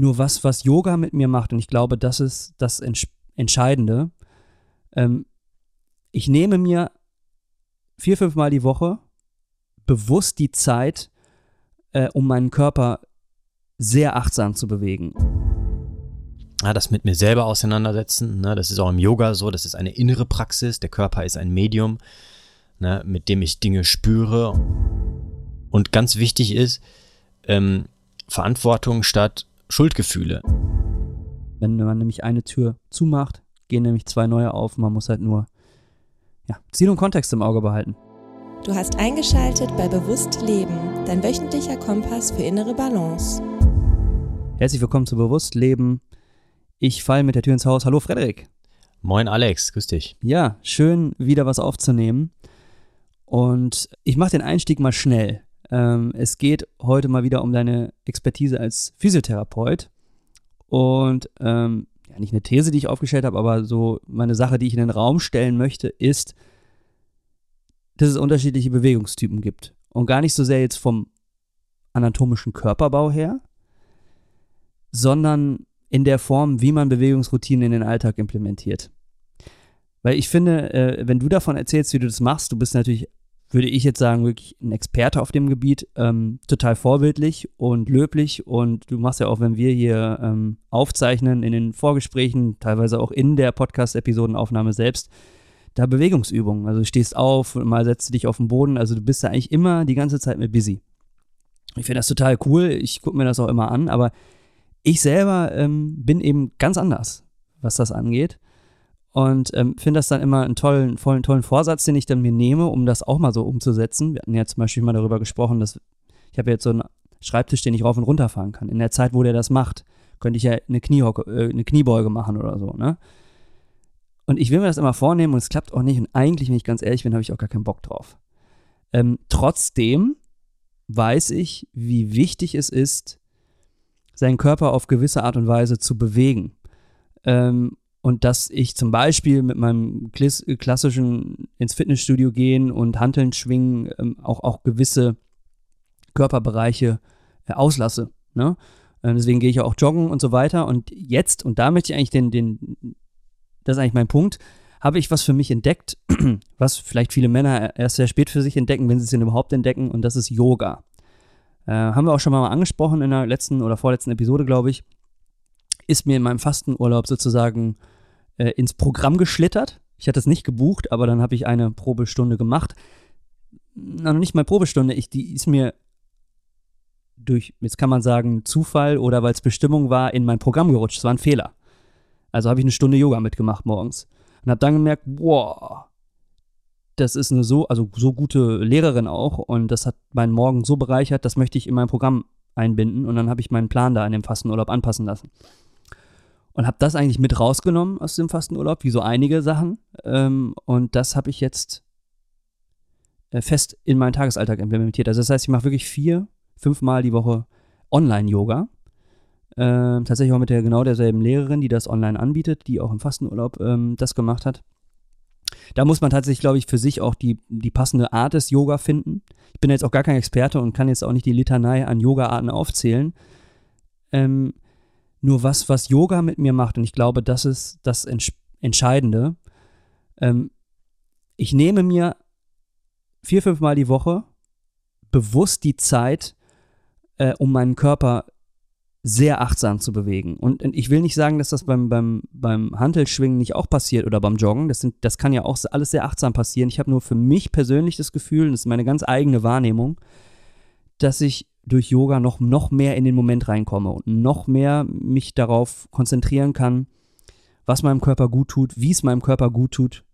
Nur was, was Yoga mit mir macht, und ich glaube, das ist das Entsch Entscheidende. Ähm, ich nehme mir vier, fünf Mal die Woche bewusst die Zeit, äh, um meinen Körper sehr achtsam zu bewegen. Ja, das mit mir selber auseinandersetzen, ne, das ist auch im Yoga so, das ist eine innere Praxis, der Körper ist ein Medium, ne, mit dem ich Dinge spüre. Und ganz wichtig ist, ähm, Verantwortung statt Schuldgefühle. Wenn man nämlich eine Tür zumacht, gehen nämlich zwei neue auf. Man muss halt nur ja, Ziel und Kontext im Auge behalten. Du hast eingeschaltet bei Bewusst Leben, dein wöchentlicher Kompass für innere Balance. Herzlich willkommen zu Bewusst Leben. Ich falle mit der Tür ins Haus. Hallo Frederik. Moin Alex, grüß dich. Ja, schön wieder was aufzunehmen. Und ich mache den Einstieg mal schnell. Ähm, es geht heute mal wieder um deine Expertise als Physiotherapeut. Und ähm, ja, nicht eine These, die ich aufgestellt habe, aber so meine Sache, die ich in den Raum stellen möchte, ist, dass es unterschiedliche Bewegungstypen gibt. Und gar nicht so sehr jetzt vom anatomischen Körperbau her, sondern in der Form, wie man Bewegungsroutinen in den Alltag implementiert. Weil ich finde, äh, wenn du davon erzählst, wie du das machst, du bist natürlich würde ich jetzt sagen, wirklich ein Experte auf dem Gebiet, ähm, total vorbildlich und löblich. Und du machst ja auch, wenn wir hier ähm, aufzeichnen, in den Vorgesprächen, teilweise auch in der Podcast-Episodenaufnahme selbst, da Bewegungsübungen. Also du stehst auf, mal setzt du dich auf den Boden. Also du bist ja eigentlich immer die ganze Zeit mit busy. Ich finde das total cool. Ich gucke mir das auch immer an. Aber ich selber ähm, bin eben ganz anders, was das angeht. Und ähm, finde das dann immer einen tollen, vollen, tollen Vorsatz, den ich dann mir nehme, um das auch mal so umzusetzen. Wir hatten ja zum Beispiel mal darüber gesprochen, dass ich habe jetzt so einen Schreibtisch, den ich rauf und runter fahren kann. In der Zeit, wo der das macht, könnte ich ja eine, Kniehocke, äh, eine Kniebeuge machen oder so, ne? Und ich will mir das immer vornehmen und es klappt auch nicht. Und eigentlich, wenn ich ganz ehrlich bin, habe ich auch gar keinen Bock drauf. Ähm, trotzdem weiß ich, wie wichtig es ist, seinen Körper auf gewisse Art und Weise zu bewegen. Ähm, und dass ich zum Beispiel mit meinem klassischen ins Fitnessstudio gehen und Hanteln schwingen ähm, auch, auch gewisse Körperbereiche äh, auslasse. Ne? Ähm, deswegen gehe ich auch joggen und so weiter. Und jetzt, und da möchte ich eigentlich den, den, das ist eigentlich mein Punkt, habe ich was für mich entdeckt, was vielleicht viele Männer erst sehr spät für sich entdecken, wenn sie es denn überhaupt entdecken, und das ist Yoga. Äh, haben wir auch schon mal angesprochen in der letzten oder vorletzten Episode, glaube ich ist mir in meinem Fastenurlaub sozusagen äh, ins Programm geschlittert. Ich hatte es nicht gebucht, aber dann habe ich eine Probestunde gemacht. Na, nicht mal Probestunde, ich, die ist mir durch, jetzt kann man sagen, Zufall oder weil es Bestimmung war, in mein Programm gerutscht. Es war ein Fehler. Also habe ich eine Stunde Yoga mitgemacht morgens und habe dann gemerkt, wow, das ist eine so, also so gute Lehrerin auch und das hat meinen Morgen so bereichert, das möchte ich in mein Programm einbinden und dann habe ich meinen Plan da in dem Fastenurlaub anpassen lassen und habe das eigentlich mit rausgenommen aus dem Fastenurlaub, wie so einige Sachen. Ähm, und das habe ich jetzt äh, fest in meinen Tagesalltag implementiert. Also das heißt, ich mache wirklich vier, fünf Mal die Woche Online-Yoga. Ähm, tatsächlich auch mit der genau derselben Lehrerin, die das online anbietet, die auch im Fastenurlaub ähm, das gemacht hat. Da muss man tatsächlich, glaube ich, für sich auch die, die passende Art des Yoga finden. Ich bin jetzt auch gar kein Experte und kann jetzt auch nicht die Litanei an Yoga-Arten aufzählen. Ähm, nur was, was Yoga mit mir macht, und ich glaube, das ist das Entscheidende. Ähm, ich nehme mir vier, fünf Mal die Woche bewusst die Zeit, äh, um meinen Körper sehr achtsam zu bewegen. Und, und, ich will nicht sagen, dass das beim, beim, beim Hantelschwingen nicht auch passiert oder beim Joggen. Das, sind, das kann ja auch alles sehr achtsam passieren. Ich habe nur für mich persönlich das Gefühl, und das ist meine ganz eigene Wahrnehmung, dass ich durch Yoga noch, noch mehr in den Moment reinkomme und noch mehr mich darauf konzentrieren kann, was meinem Körper gut tut, wie es meinem Körper gut tut.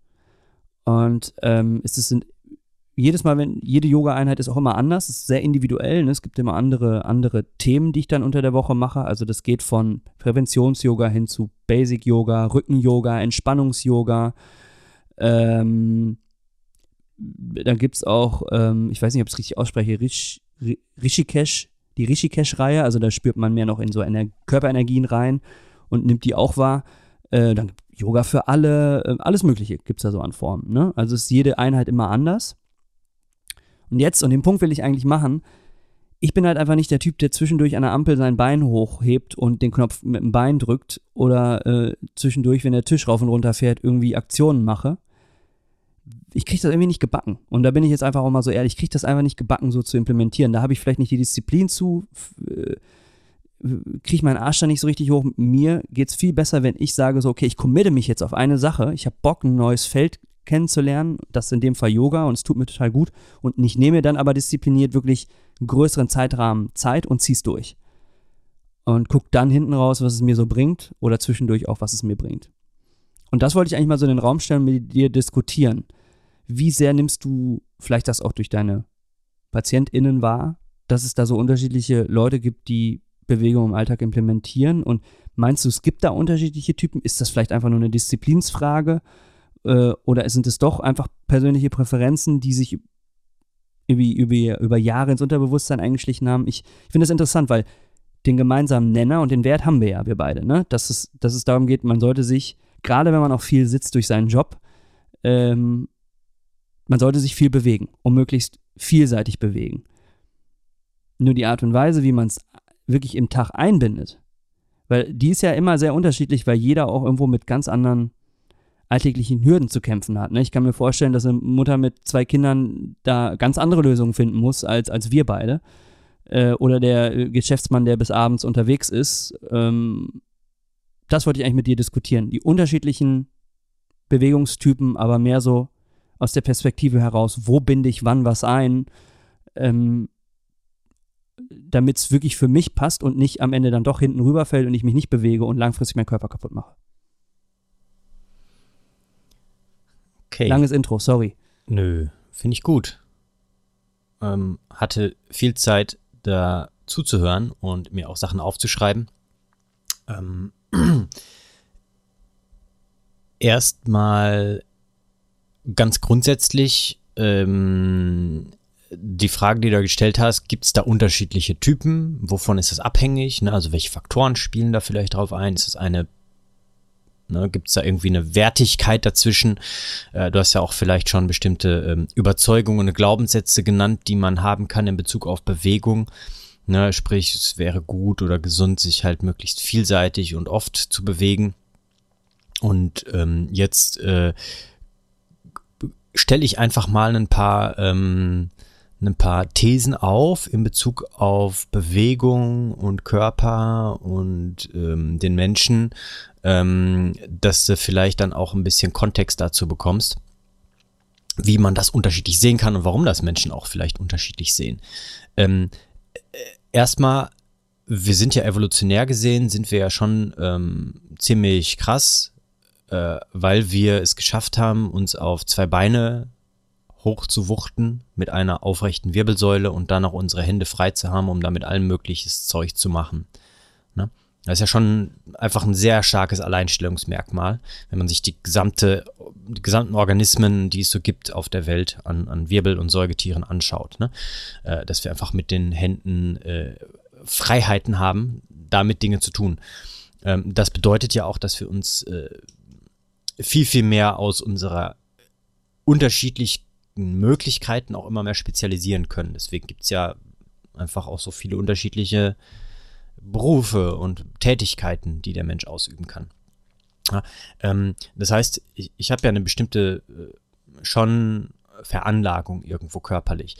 Und ähm, es ist jedes Mal, wenn jede Yoga-Einheit ist auch immer anders, es ist sehr individuell. Ne? Es gibt immer andere, andere Themen, die ich dann unter der Woche mache. Also das geht von Präventions-Yoga hin zu Basic-Yoga, Rücken-Yoga, Entspannungs-Yoga. Ähm, dann gibt es auch, ähm, ich weiß nicht, ob ich es richtig ausspreche, Rish, Rishikesh, die Rishikesh-Reihe, also da spürt man mehr noch in so Ener Körperenergien rein und nimmt die auch wahr. Äh, dann Yoga für alle, äh, alles Mögliche gibt es da so an Formen. Ne? Also ist jede Einheit immer anders. Und jetzt, und den Punkt will ich eigentlich machen, ich bin halt einfach nicht der Typ, der zwischendurch an der Ampel sein Bein hochhebt und den Knopf mit dem Bein drückt oder äh, zwischendurch, wenn der Tisch rauf und runter fährt, irgendwie Aktionen mache. Ich kriege das irgendwie nicht gebacken. Und da bin ich jetzt einfach auch mal so ehrlich, ich kriege das einfach nicht gebacken, so zu implementieren. Da habe ich vielleicht nicht die Disziplin zu, äh, kriege meinen Arsch da nicht so richtig hoch. Mir geht es viel besser, wenn ich sage so, okay, ich committe mich jetzt auf eine Sache, ich habe Bock, ein neues Feld kennenzulernen, das ist in dem Fall Yoga und es tut mir total gut und ich nehme dann aber diszipliniert wirklich einen größeren Zeitrahmen Zeit und zieh's durch. Und guck dann hinten raus, was es mir so bringt oder zwischendurch auch, was es mir bringt. Und das wollte ich eigentlich mal so in den Raum stellen und mit dir diskutieren. Wie sehr nimmst du vielleicht das auch durch deine PatientInnen wahr, dass es da so unterschiedliche Leute gibt, die Bewegung im Alltag implementieren? Und meinst du, es gibt da unterschiedliche Typen? Ist das vielleicht einfach nur eine Disziplinsfrage? Äh, oder sind es doch einfach persönliche Präferenzen, die sich über, über, Jahre ins Unterbewusstsein eingeschlichen haben? Ich, ich finde das interessant, weil den gemeinsamen Nenner und den Wert haben wir ja, wir beide, ne? Dass es, dass es darum geht, man sollte sich, gerade wenn man auch viel sitzt durch seinen Job, ähm, man sollte sich viel bewegen und möglichst vielseitig bewegen. Nur die Art und Weise, wie man es wirklich im Tag einbindet, weil die ist ja immer sehr unterschiedlich, weil jeder auch irgendwo mit ganz anderen alltäglichen Hürden zu kämpfen hat. Ne? Ich kann mir vorstellen, dass eine Mutter mit zwei Kindern da ganz andere Lösungen finden muss als, als wir beide. Äh, oder der Geschäftsmann, der bis abends unterwegs ist. Ähm, das wollte ich eigentlich mit dir diskutieren. Die unterschiedlichen Bewegungstypen, aber mehr so aus der Perspektive heraus, wo binde ich wann was ein, ähm, damit es wirklich für mich passt und nicht am Ende dann doch hinten rüberfällt und ich mich nicht bewege und langfristig meinen Körper kaputt mache. Okay. Langes Intro, sorry. Nö, finde ich gut. Ähm, hatte viel Zeit da zuzuhören und mir auch Sachen aufzuschreiben. Ähm, Erstmal ganz grundsätzlich ähm, die Frage, die du gestellt hast, gibt es da unterschiedliche Typen? Wovon ist das abhängig? Ne? Also welche Faktoren spielen da vielleicht drauf ein? Ist das eine Ne, Gibt es da irgendwie eine Wertigkeit dazwischen? Äh, du hast ja auch vielleicht schon bestimmte ähm, Überzeugungen und Glaubenssätze genannt, die man haben kann in Bezug auf Bewegung. Ne, sprich, es wäre gut oder gesund, sich halt möglichst vielseitig und oft zu bewegen. Und ähm, jetzt äh, stelle ich einfach mal ein paar ähm, ein paar Thesen auf in Bezug auf Bewegung und Körper und ähm, den Menschen, ähm, dass du vielleicht dann auch ein bisschen Kontext dazu bekommst, wie man das unterschiedlich sehen kann und warum das Menschen auch vielleicht unterschiedlich sehen. Ähm, äh, erstmal, wir sind ja evolutionär gesehen, sind wir ja schon ähm, ziemlich krass, äh, weil wir es geschafft haben, uns auf zwei Beine hoch zu wuchten mit einer aufrechten Wirbelsäule und dann auch unsere Hände frei zu haben, um damit allen mögliches Zeug zu machen. Ne? Das ist ja schon einfach ein sehr starkes Alleinstellungsmerkmal, wenn man sich die gesamte, die gesamten Organismen, die es so gibt auf der Welt an, an Wirbel- und Säugetieren anschaut. Ne? Äh, dass wir einfach mit den Händen äh, Freiheiten haben, damit Dinge zu tun. Ähm, das bedeutet ja auch, dass wir uns äh, viel, viel mehr aus unserer unterschiedlich Möglichkeiten auch immer mehr spezialisieren können. Deswegen gibt es ja einfach auch so viele unterschiedliche Berufe und Tätigkeiten, die der Mensch ausüben kann. Ja, ähm, das heißt, ich, ich habe ja eine bestimmte äh, schon Veranlagung irgendwo körperlich.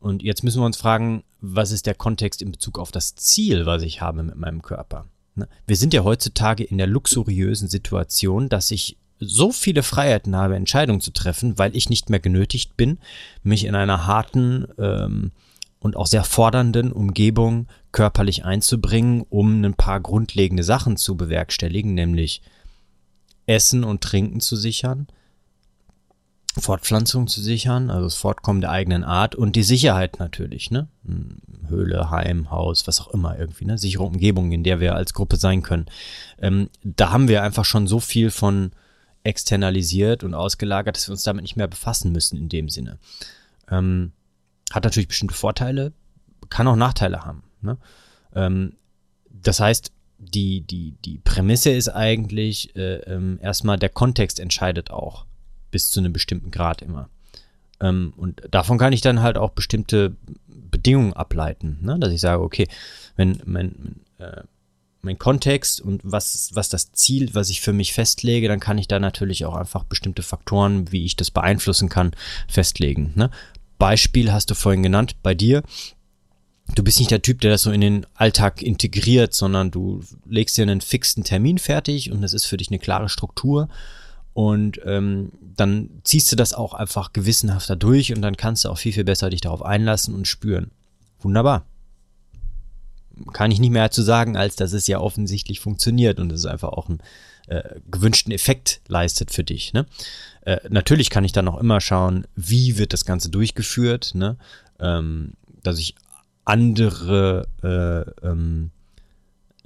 Und jetzt müssen wir uns fragen, was ist der Kontext in Bezug auf das Ziel, was ich habe mit meinem Körper? Ne? Wir sind ja heutzutage in der luxuriösen Situation, dass ich so viele Freiheiten habe, Entscheidungen zu treffen, weil ich nicht mehr genötigt bin, mich in einer harten ähm, und auch sehr fordernden Umgebung körperlich einzubringen, um ein paar grundlegende Sachen zu bewerkstelligen, nämlich Essen und Trinken zu sichern, Fortpflanzung zu sichern, also das Fortkommen der eigenen Art und die Sicherheit natürlich, ne? Hm, Höhle, Heim, Haus, was auch immer irgendwie, ne? Sichere Umgebung, in der wir als Gruppe sein können. Ähm, da haben wir einfach schon so viel von externalisiert und ausgelagert, dass wir uns damit nicht mehr befassen müssen in dem Sinne. Ähm, hat natürlich bestimmte Vorteile, kann auch Nachteile haben. Ne? Ähm, das heißt, die, die, die Prämisse ist eigentlich äh, ähm, erstmal, der Kontext entscheidet auch bis zu einem bestimmten Grad immer. Ähm, und davon kann ich dann halt auch bestimmte Bedingungen ableiten, ne? dass ich sage, okay, wenn mein, äh, mein Kontext und was, was das Ziel, was ich für mich festlege, dann kann ich da natürlich auch einfach bestimmte Faktoren, wie ich das beeinflussen kann, festlegen. Ne? Beispiel hast du vorhin genannt bei dir. Du bist nicht der Typ, der das so in den Alltag integriert, sondern du legst dir einen fixen Termin fertig und das ist für dich eine klare Struktur. Und ähm, dann ziehst du das auch einfach gewissenhafter durch und dann kannst du auch viel, viel besser dich darauf einlassen und spüren. Wunderbar kann ich nicht mehr dazu sagen, als dass es ja offensichtlich funktioniert und es einfach auch einen äh, gewünschten Effekt leistet für dich. Ne? Äh, natürlich kann ich dann auch immer schauen, wie wird das Ganze durchgeführt, ne? ähm, dass ich andere äh, ähm,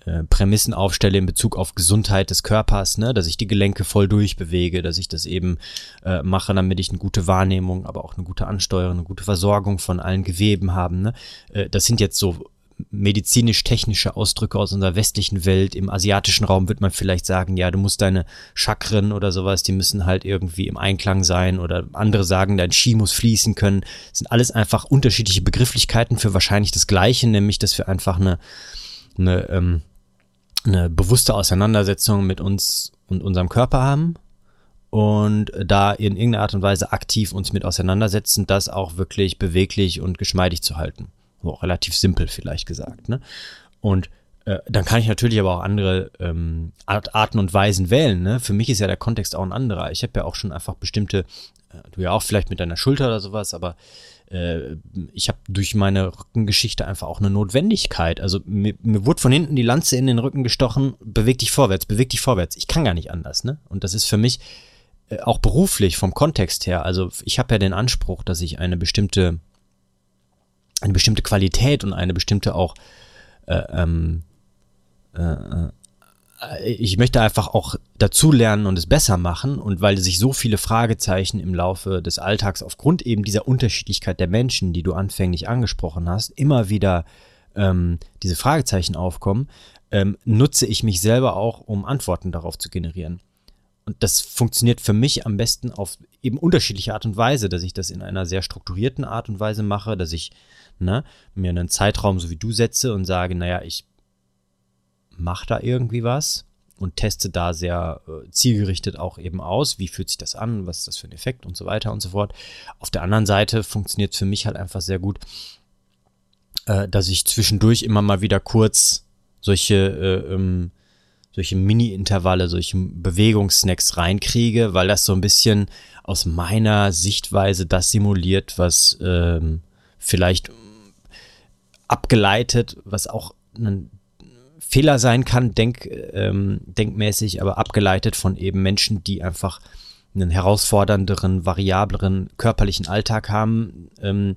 äh, Prämissen aufstelle in Bezug auf Gesundheit des Körpers, ne, dass ich die Gelenke voll durchbewege, dass ich das eben äh, mache, damit ich eine gute Wahrnehmung, aber auch eine gute Ansteuerung, eine gute Versorgung von allen Geweben haben. Ne? Äh, das sind jetzt so medizinisch-technische Ausdrücke aus unserer westlichen Welt. Im asiatischen Raum wird man vielleicht sagen, ja, du musst deine Chakren oder sowas, die müssen halt irgendwie im Einklang sein oder andere sagen, dein Ski muss fließen können. Das sind alles einfach unterschiedliche Begrifflichkeiten für wahrscheinlich das Gleiche, nämlich, dass wir einfach eine, eine, ähm, eine bewusste Auseinandersetzung mit uns und unserem Körper haben und da in irgendeiner Art und Weise aktiv uns mit auseinandersetzen, das auch wirklich beweglich und geschmeidig zu halten auch relativ simpel vielleicht gesagt. Ne? Und äh, dann kann ich natürlich aber auch andere ähm, Art, Arten und Weisen wählen. Ne? Für mich ist ja der Kontext auch ein anderer. Ich habe ja auch schon einfach bestimmte, äh, du ja auch vielleicht mit deiner Schulter oder sowas, aber äh, ich habe durch meine Rückengeschichte einfach auch eine Notwendigkeit. Also mir, mir wurde von hinten die Lanze in den Rücken gestochen, beweg dich vorwärts, beweg dich vorwärts. Ich kann gar nicht anders. Ne? Und das ist für mich äh, auch beruflich vom Kontext her. Also ich habe ja den Anspruch, dass ich eine bestimmte eine bestimmte Qualität und eine bestimmte auch äh, ähm, äh, äh, ich möchte einfach auch dazu lernen und es besser machen und weil sich so viele Fragezeichen im Laufe des Alltags aufgrund eben dieser Unterschiedlichkeit der Menschen, die du anfänglich angesprochen hast, immer wieder ähm, diese Fragezeichen aufkommen, ähm, nutze ich mich selber auch, um Antworten darauf zu generieren. Und das funktioniert für mich am besten auf eben unterschiedliche Art und Weise, dass ich das in einer sehr strukturierten Art und Weise mache, dass ich ne, mir einen Zeitraum so wie du setze und sage, naja, ich mache da irgendwie was und teste da sehr äh, zielgerichtet auch eben aus, wie fühlt sich das an, was ist das für ein Effekt? Und so weiter und so fort. Auf der anderen Seite funktioniert es für mich halt einfach sehr gut, äh, dass ich zwischendurch immer mal wieder kurz solche äh, ähm, solche Mini-Intervalle, solche Bewegungssnacks reinkriege, weil das so ein bisschen aus meiner Sichtweise das simuliert, was ähm, vielleicht abgeleitet, was auch ein Fehler sein kann, denk, ähm, denkmäßig, aber abgeleitet von eben Menschen, die einfach einen herausfordernderen, variableren körperlichen Alltag haben. Ähm,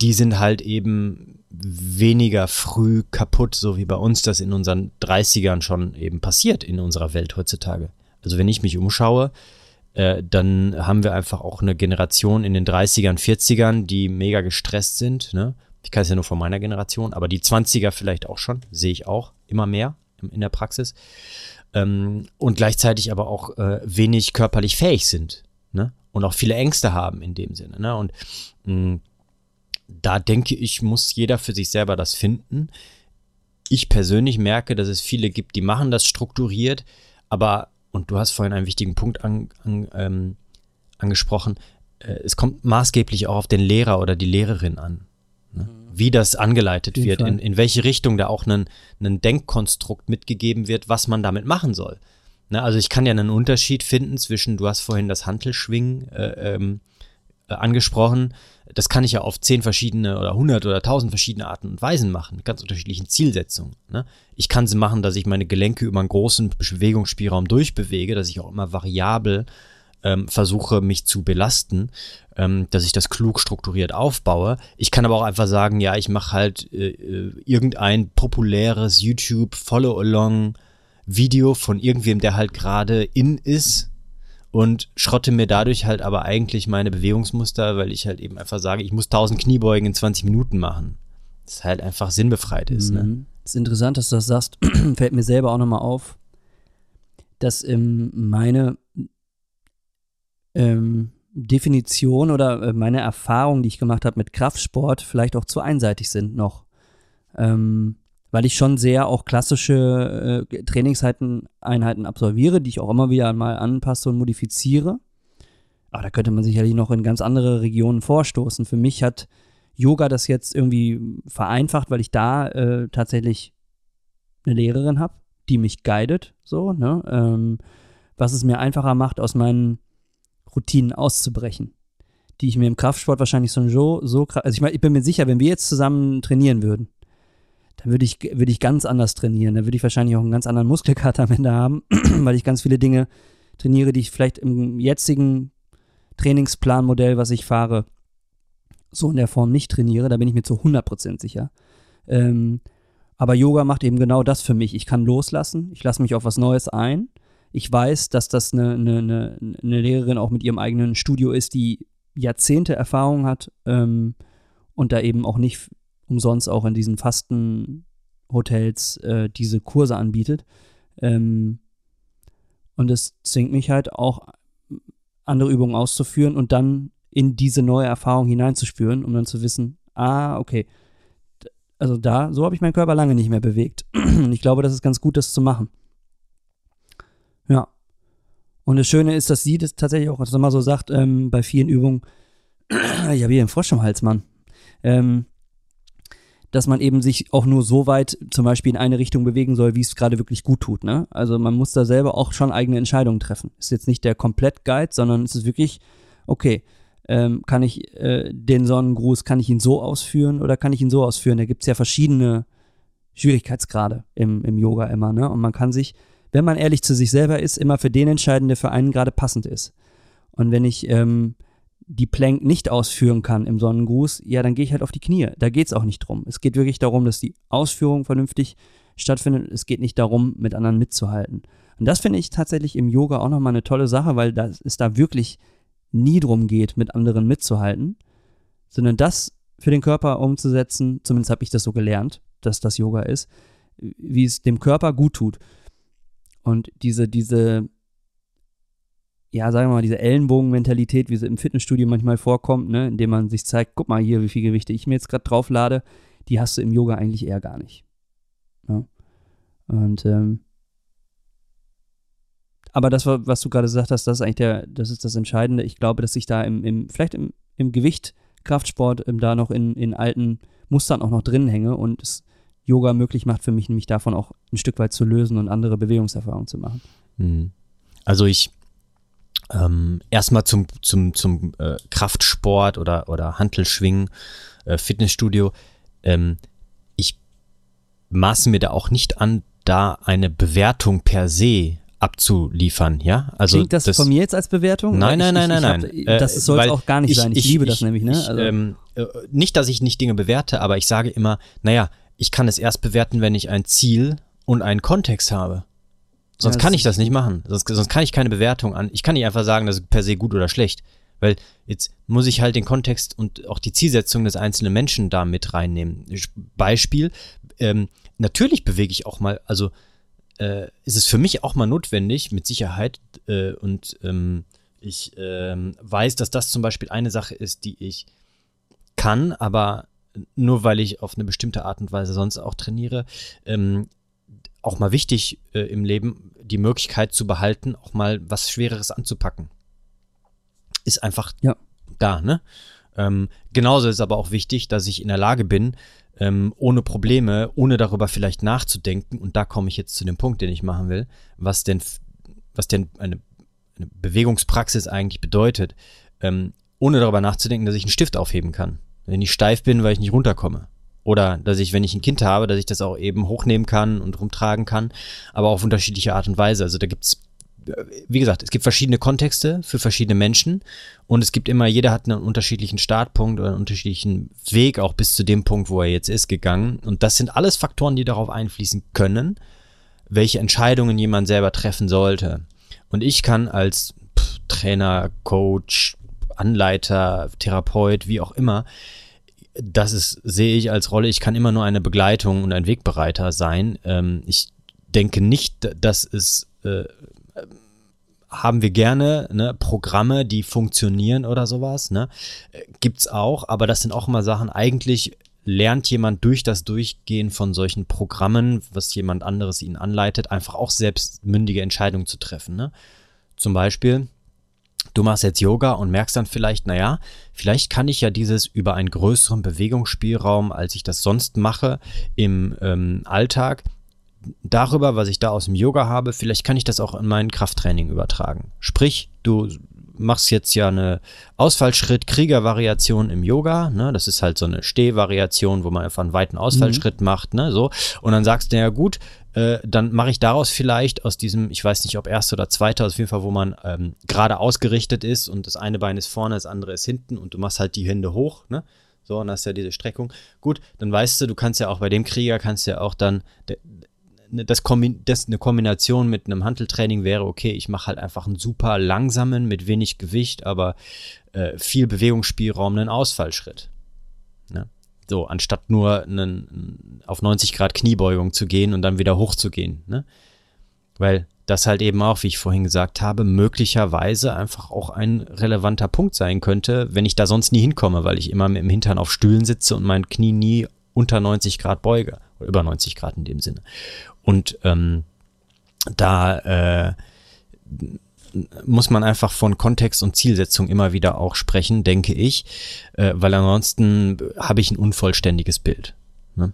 die sind halt eben weniger früh kaputt, so wie bei uns das in unseren 30ern schon eben passiert in unserer Welt heutzutage. Also wenn ich mich umschaue, äh, dann haben wir einfach auch eine Generation in den 30ern, 40ern, die mega gestresst sind. Ne? Ich kann es ja nur von meiner Generation, aber die 20er vielleicht auch schon, sehe ich auch immer mehr in der Praxis. Ähm, und gleichzeitig aber auch äh, wenig körperlich fähig sind. Ne? Und auch viele Ängste haben in dem Sinne. Ne? Und mh, mm, da denke ich, muss jeder für sich selber das finden. Ich persönlich merke, dass es viele gibt, die machen das strukturiert, aber, und du hast vorhin einen wichtigen Punkt an, an, ähm, angesprochen, äh, es kommt maßgeblich auch auf den Lehrer oder die Lehrerin an. Ne? Wie das angeleitet wird, in, in welche Richtung da auch ein, Denkkonstrukt mitgegeben wird, was man damit machen soll. Ne? Also ich kann ja einen Unterschied finden zwischen, du hast vorhin das Hantelschwingen äh, ähm, äh, angesprochen, das kann ich ja auf zehn verschiedene oder hundert oder tausend verschiedene Arten und Weisen machen, mit ganz unterschiedlichen Zielsetzungen. Ne? Ich kann sie machen, dass ich meine Gelenke über einen großen Bewegungsspielraum durchbewege, dass ich auch immer variabel ähm, versuche, mich zu belasten, ähm, dass ich das klug strukturiert aufbaue. Ich kann aber auch einfach sagen, ja, ich mache halt äh, äh irgendein populäres YouTube Follow-along Video von irgendwem, der halt gerade in ist und schrotte mir dadurch halt aber eigentlich meine Bewegungsmuster, weil ich halt eben einfach sage, ich muss 1000 Kniebeugen in 20 Minuten machen. Das halt einfach sinnbefreit ist. Ne? Mhm. Ne? Das ist interessant, dass du das sagst. Fällt mir selber auch nochmal auf, dass ähm, meine ähm, Definition oder äh, meine Erfahrung, die ich gemacht habe mit Kraftsport, vielleicht auch zu einseitig sind noch. Ähm, weil ich schon sehr auch klassische äh, Trainingseinheiten Einheiten absolviere, die ich auch immer wieder mal anpasse und modifiziere. Aber da könnte man sicherlich noch in ganz andere Regionen vorstoßen. Für mich hat Yoga das jetzt irgendwie vereinfacht, weil ich da äh, tatsächlich eine Lehrerin habe, die mich guidet, so, ne? Ähm, was es mir einfacher macht, aus meinen Routinen auszubrechen, die ich mir im Kraftsport wahrscheinlich so, so also ich meine, ich bin mir sicher, wenn wir jetzt zusammen trainieren würden, dann würde ich, würde ich ganz anders trainieren. Dann würde ich wahrscheinlich auch einen ganz anderen Muskelkater am Ende haben, weil ich ganz viele Dinge trainiere, die ich vielleicht im jetzigen Trainingsplanmodell, was ich fahre, so in der Form nicht trainiere. Da bin ich mir zu 100% sicher. Ähm, aber Yoga macht eben genau das für mich. Ich kann loslassen, ich lasse mich auf was Neues ein. Ich weiß, dass das eine, eine, eine, eine Lehrerin auch mit ihrem eigenen Studio ist, die Jahrzehnte Erfahrung hat ähm, und da eben auch nicht umsonst auch in diesen Fastenhotels äh, diese Kurse anbietet. Ähm, und es zwingt mich halt auch, andere Übungen auszuführen und dann in diese neue Erfahrung hineinzuspüren, um dann zu wissen, ah, okay, also da, so habe ich meinen Körper lange nicht mehr bewegt. Ich glaube, das ist ganz gut, das zu machen. Ja. Und das Schöne ist, dass sie das tatsächlich auch, was immer so sagt, ähm, bei vielen Übungen, ich habe hier einen Frosch im Hals, Mann. Ähm, dass man eben sich auch nur so weit zum Beispiel in eine Richtung bewegen soll, wie es gerade wirklich gut tut. Ne? Also man muss da selber auch schon eigene Entscheidungen treffen. Ist jetzt nicht der Komplett-Guide, sondern es ist wirklich, okay, ähm, kann ich äh, den Sonnengruß, kann ich ihn so ausführen oder kann ich ihn so ausführen? Da gibt es ja verschiedene Schwierigkeitsgrade im, im Yoga immer. Ne? Und man kann sich, wenn man ehrlich zu sich selber ist, immer für den entscheiden, der für einen gerade passend ist. Und wenn ich ähm, die Plank nicht ausführen kann im Sonnengruß, ja, dann gehe ich halt auf die Knie. Da geht es auch nicht drum. Es geht wirklich darum, dass die Ausführung vernünftig stattfindet. Es geht nicht darum, mit anderen mitzuhalten. Und das finde ich tatsächlich im Yoga auch nochmal eine tolle Sache, weil das, es da wirklich nie drum geht, mit anderen mitzuhalten, sondern das für den Körper umzusetzen, zumindest habe ich das so gelernt, dass das Yoga ist, wie es dem Körper gut tut. Und diese, diese ja, sagen wir mal, diese Ellenbogen-Mentalität, wie sie im Fitnessstudio manchmal vorkommt, ne, indem man sich zeigt, guck mal hier, wie viel Gewichte ich mir jetzt gerade drauflade, die hast du im Yoga eigentlich eher gar nicht. Ja. Ne? Und ähm, aber das, was du gerade gesagt hast, das ist eigentlich der, das ist das Entscheidende. Ich glaube, dass ich da im, im vielleicht im, im Gewicht, Kraftsport, ähm, da noch in, in alten Mustern auch noch drin hänge und es Yoga möglich macht für mich, nämlich davon auch ein Stück weit zu lösen und andere Bewegungserfahrungen zu machen. Mhm. Also ich ähm, erstmal zum, zum, zum äh, Kraftsport oder, oder Hantelschwingen, äh, Fitnessstudio. Ähm, ich maße mir da auch nicht an, da eine Bewertung per se abzuliefern, ja? Also Klingt das, das von mir jetzt als Bewertung? Nein, nein, nein, nein, nein. Hab, das soll es auch gar nicht ich, sein. Ich, ich liebe das nämlich, ne? Also. Ähm, äh, nicht, dass ich nicht Dinge bewerte, aber ich sage immer, naja, ich kann es erst bewerten, wenn ich ein Ziel und einen Kontext habe. Sonst ja, kann ich das nicht machen. Sonst, sonst kann ich keine Bewertung an. Ich kann nicht einfach sagen, das ist per se gut oder schlecht. Weil jetzt muss ich halt den Kontext und auch die Zielsetzung des einzelnen Menschen da mit reinnehmen. Beispiel, ähm, natürlich bewege ich auch mal, also äh, ist es für mich auch mal notwendig, mit Sicherheit, äh, und ähm, ich ähm, weiß, dass das zum Beispiel eine Sache ist, die ich kann, aber nur weil ich auf eine bestimmte Art und Weise sonst auch trainiere, ähm, auch mal wichtig äh, im Leben, die Möglichkeit zu behalten, auch mal was Schwereres anzupacken. Ist einfach ja. da, ne? Ähm, genauso ist aber auch wichtig, dass ich in der Lage bin, ähm, ohne Probleme, ohne darüber vielleicht nachzudenken, und da komme ich jetzt zu dem Punkt, den ich machen will, was denn, was denn eine, eine Bewegungspraxis eigentlich bedeutet, ähm, ohne darüber nachzudenken, dass ich einen Stift aufheben kann. Wenn ich steif bin, weil ich nicht runterkomme. Oder dass ich, wenn ich ein Kind habe, dass ich das auch eben hochnehmen kann und rumtragen kann, aber auf unterschiedliche Art und Weise. Also da gibt's, wie gesagt, es gibt verschiedene Kontexte für verschiedene Menschen und es gibt immer, jeder hat einen unterschiedlichen Startpunkt oder einen unterschiedlichen Weg auch bis zu dem Punkt, wo er jetzt ist, gegangen. Und das sind alles Faktoren, die darauf einfließen können, welche Entscheidungen jemand selber treffen sollte. Und ich kann als Trainer, Coach, Anleiter, Therapeut, wie auch immer, das ist, sehe ich als Rolle, ich kann immer nur eine Begleitung und ein Wegbereiter sein. Ähm, ich denke nicht, dass es äh, haben wir gerne ne, Programme, die funktionieren oder sowas. Ne? Gibt's auch, aber das sind auch immer Sachen, eigentlich lernt jemand durch das Durchgehen von solchen Programmen, was jemand anderes ihnen anleitet, einfach auch selbst mündige Entscheidungen zu treffen. Ne? Zum Beispiel, du machst jetzt Yoga und merkst dann vielleicht, naja, vielleicht kann ich ja dieses über einen größeren Bewegungsspielraum, als ich das sonst mache im ähm, Alltag, darüber, was ich da aus dem Yoga habe, vielleicht kann ich das auch in mein Krafttraining übertragen. Sprich, du machst jetzt ja eine Ausfallschritt-Krieger-Variation im Yoga, ne? Das ist halt so eine Steh-Variation, wo man einfach einen weiten Ausfallschritt mhm. macht, ne? So. Und dann sagst du, ja gut, äh, dann mache ich daraus vielleicht aus diesem, ich weiß nicht, ob erster oder zweiter, auf jeden Fall, wo man ähm, gerade ausgerichtet ist und das eine Bein ist vorne, das andere ist hinten und du machst halt die Hände hoch, ne? So, und hast ja diese Streckung. Gut, dann weißt du, du kannst ja auch bei dem Krieger, kannst ja auch dann, das, das eine Kombination mit einem Handeltraining wäre, okay, ich mache halt einfach einen super langsamen, mit wenig Gewicht, aber äh, viel Bewegungsspielraum, einen Ausfallschritt. So, anstatt nur einen, auf 90 Grad Kniebeugung zu gehen und dann wieder hochzugehen. Ne? Weil das halt eben auch, wie ich vorhin gesagt habe, möglicherweise einfach auch ein relevanter Punkt sein könnte, wenn ich da sonst nie hinkomme, weil ich immer mit dem Hintern auf Stühlen sitze und mein Knie nie unter 90 Grad beuge. Oder über 90 Grad in dem Sinne. Und ähm, da äh, muss man einfach von Kontext und Zielsetzung immer wieder auch sprechen, denke ich, äh, weil ansonsten habe ich ein unvollständiges Bild. Ne?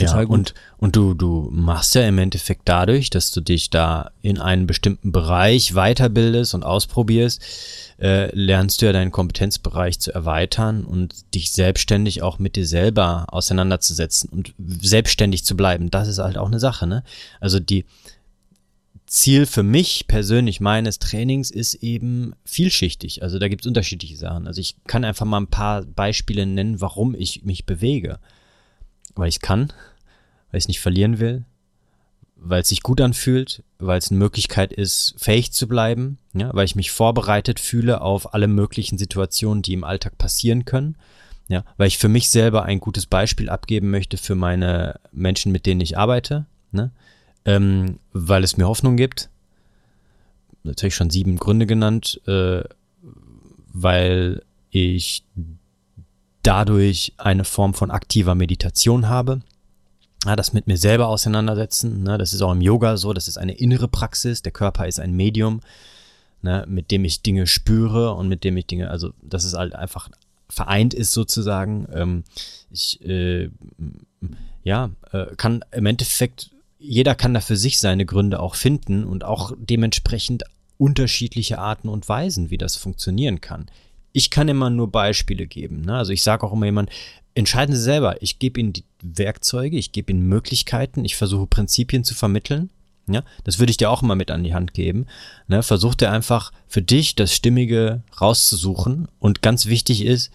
Ja, und, und du, du machst ja im Endeffekt dadurch, dass du dich da in einen bestimmten Bereich weiterbildest und ausprobierst, äh, lernst du ja deinen Kompetenzbereich zu erweitern und dich selbstständig auch mit dir selber auseinanderzusetzen und selbstständig zu bleiben. Das ist halt auch eine Sache, ne? Also die Ziel für mich persönlich meines Trainings ist eben vielschichtig. Also da gibt es unterschiedliche Sachen. Also ich kann einfach mal ein paar Beispiele nennen, warum ich mich bewege. Weil ich kann, weil ich es nicht verlieren will, weil es sich gut anfühlt, weil es eine Möglichkeit ist, fähig zu bleiben, ja, weil ich mich vorbereitet fühle auf alle möglichen Situationen, die im Alltag passieren können, ja, weil ich für mich selber ein gutes Beispiel abgeben möchte für meine Menschen, mit denen ich arbeite, ne, ähm, weil es mir Hoffnung gibt. Natürlich schon sieben Gründe genannt, äh, weil ich dadurch eine Form von aktiver Meditation habe ja, das mit mir selber auseinandersetzen. Ne? Das ist auch im Yoga so, das ist eine innere Praxis. Der Körper ist ein Medium, ne? mit dem ich Dinge spüre und mit dem ich Dinge, also das ist halt einfach vereint ist sozusagen. Ähm, ich, äh, ja, äh, kann im Endeffekt, jeder kann da für sich seine Gründe auch finden und auch dementsprechend unterschiedliche Arten und Weisen, wie das funktionieren kann. Ich kann immer nur Beispiele geben. Ne? Also ich sage auch immer jemand, entscheiden Sie selber. Ich gebe Ihnen die Werkzeuge, ich gebe Ihnen Möglichkeiten, ich versuche Prinzipien zu vermitteln. Ja, das würde ich dir auch immer mit an die Hand geben. Ne, versuch dir einfach für dich das Stimmige rauszusuchen. Und ganz wichtig ist,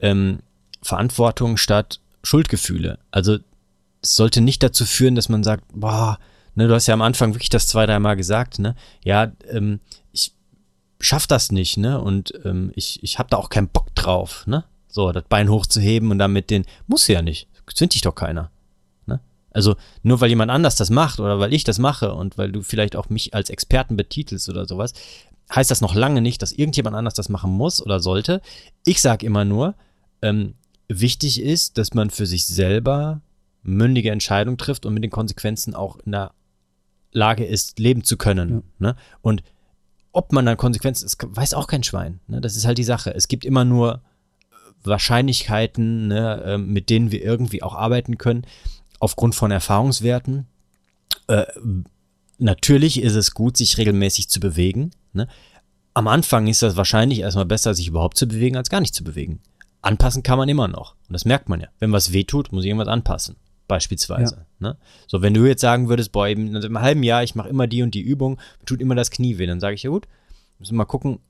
ähm, Verantwortung statt Schuldgefühle. Also es sollte nicht dazu führen, dass man sagt, boah, ne, du hast ja am Anfang wirklich das zwei, dreimal gesagt, ne? Ja, ähm, ich schaff das nicht, ne? Und ähm, ich, ich habe da auch keinen Bock drauf, ne? So, das Bein hochzuheben und dann mit den, muss ja nicht, zwingt dich doch keiner. Ne? Also nur weil jemand anders das macht oder weil ich das mache und weil du vielleicht auch mich als Experten betitelst oder sowas, heißt das noch lange nicht, dass irgendjemand anders das machen muss oder sollte. Ich sage immer nur, ähm, wichtig ist, dass man für sich selber mündige Entscheidungen trifft und mit den Konsequenzen auch in der Lage ist, leben zu können. Ja. Ne? Und ob man dann Konsequenzen ist, weiß auch kein Schwein. Ne? Das ist halt die Sache. Es gibt immer nur Wahrscheinlichkeiten, ne, äh, mit denen wir irgendwie auch arbeiten können, aufgrund von Erfahrungswerten. Äh, natürlich ist es gut, sich regelmäßig zu bewegen. Ne? Am Anfang ist das wahrscheinlich erstmal besser, sich überhaupt zu bewegen, als gar nicht zu bewegen. Anpassen kann man immer noch. Und das merkt man ja. Wenn was wehtut, muss ich irgendwas anpassen. Beispielsweise. Ja. Ne? So, wenn du jetzt sagen würdest, boah, eben, im halben Jahr, ich mache immer die und die Übung, tut immer das Knie weh, dann sage ich ja gut, müssen wir mal gucken,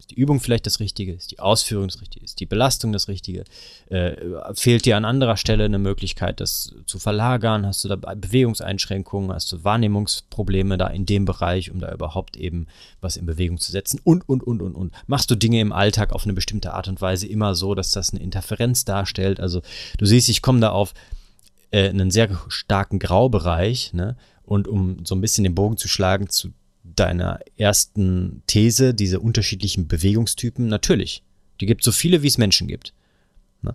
ist die Übung vielleicht das Richtige? Ist die Ausführung das Richtige? Ist die Belastung das Richtige? Äh, fehlt dir an anderer Stelle eine Möglichkeit, das zu verlagern? Hast du da Bewegungseinschränkungen? Hast du Wahrnehmungsprobleme da in dem Bereich, um da überhaupt eben was in Bewegung zu setzen? Und, und, und, und, und. Machst du Dinge im Alltag auf eine bestimmte Art und Weise immer so, dass das eine Interferenz darstellt? Also du siehst, ich komme da auf äh, einen sehr starken Graubereich, ne? Und um so ein bisschen den Bogen zu schlagen zu deiner ersten These, diese unterschiedlichen Bewegungstypen, natürlich. Die gibt es so viele, wie es Menschen gibt. Ne?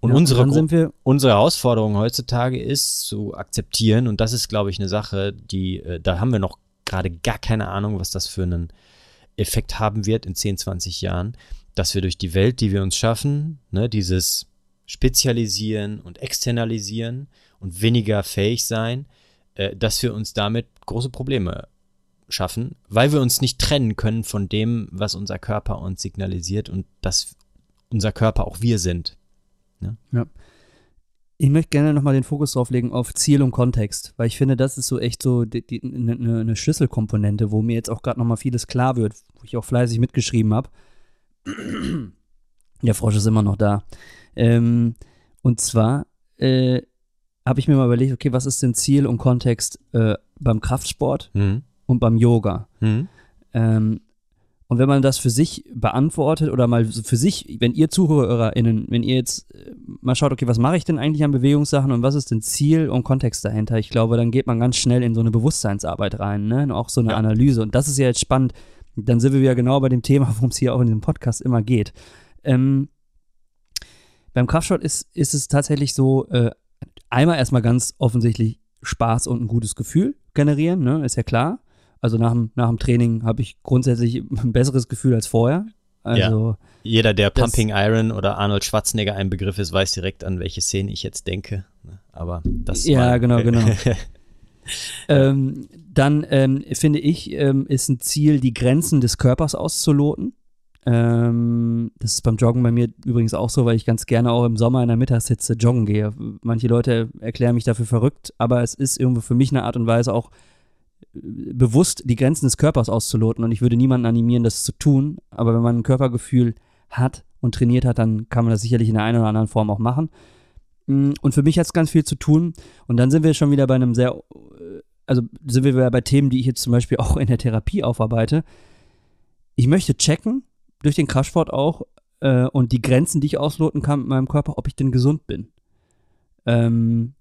Und Ja, unsere, dann sind wir- unsere Herausforderung heutzutage ist zu akzeptieren, und das ist, glaube ich, eine Sache, die, äh, da haben wir noch gerade gar keine Ahnung, was das für einen Effekt haben wird in 10, 20 Jahren, dass wir durch die Welt, die wir uns schaffen, ne, dieses Spezialisieren und Externalisieren und weniger fähig sein, äh, dass wir uns damit große Probleme schaffen, weil wir uns nicht trennen können von dem, was unser Körper uns signalisiert und dass unser Körper auch wir sind. Ich möchte gerne nochmal den Fokus drauf legen auf Ziel und Kontext, weil ich finde, das ist so echt so eine ne, ne, ne Schlüsselkomponente, wo mir jetzt auch gerade nochmal vieles klar wird, wo ich auch fleißig mitgeschrieben habe. Der Frosch ist immer noch da. Ähm, und zwar äh, habe ich mir mal überlegt, okay, was ist denn Ziel und Kontext äh, beim Kraftsport Mhm. und beim Yoga? Mhm. Ähm, und wenn man das für sich beantwortet oder mal für sich, wenn ihr ZuhörerInnen, wenn ihr jetzt äh, mal schaut, okay, was mache ich denn eigentlich an Bewegungssachen und was ist denn Ziel und Kontext dahinter? Ich glaube, dann geht man ganz schnell in so eine Bewusstseinsarbeit rein, ne? Und auch so eine Ja. Analyse. Und das ist ja jetzt spannend. Dann sind wir wieder genau bei dem Thema, worum es hier auch in diesem Podcast immer geht. Ähm, beim Kraftsport ist, ist es tatsächlich so, äh, einmal erstmal ganz offensichtlich Spaß und ein gutes Gefühl generieren, ne? Ist ja klar. Also nach dem, nach dem Training habe ich grundsätzlich ein besseres Gefühl als vorher. Also, Jeder, der Das- Pumping Iron oder Arnold Schwarzenegger ein Begriff ist, weiß direkt, an welche Szene ich jetzt denke. Ne? Aber das Ja, mal- genau, genau. ähm, dann ähm, finde ich, ähm, ist ein Ziel, die Grenzen des Körpers auszuloten. Ähm, das ist beim Joggen bei mir übrigens auch so, weil ich ganz gerne auch im Sommer in der Mittagshitze joggen gehe. Manche Leute erklären mich dafür verrückt, aber es ist irgendwo für mich eine Art und Weise auch äh, bewusst die Grenzen des Körpers auszuloten und ich würde niemanden animieren, das zu tun, aber wenn man ein Körpergefühl hat und trainiert hat, dann kann man das sicherlich in der einen oder anderen Form auch machen. Mm, Und für mich hat es ganz viel zu tun. Und dann sind wir schon wieder bei einem sehr, äh, also sind wir wieder bei Themen, die ich jetzt zum Beispiel auch in der Therapie aufarbeite. Ich möchte checken, durch den Kraftsport auch, äh, und die Grenzen, die ich ausloten kann mit meinem Körper, ob ich denn gesund bin. Ähm,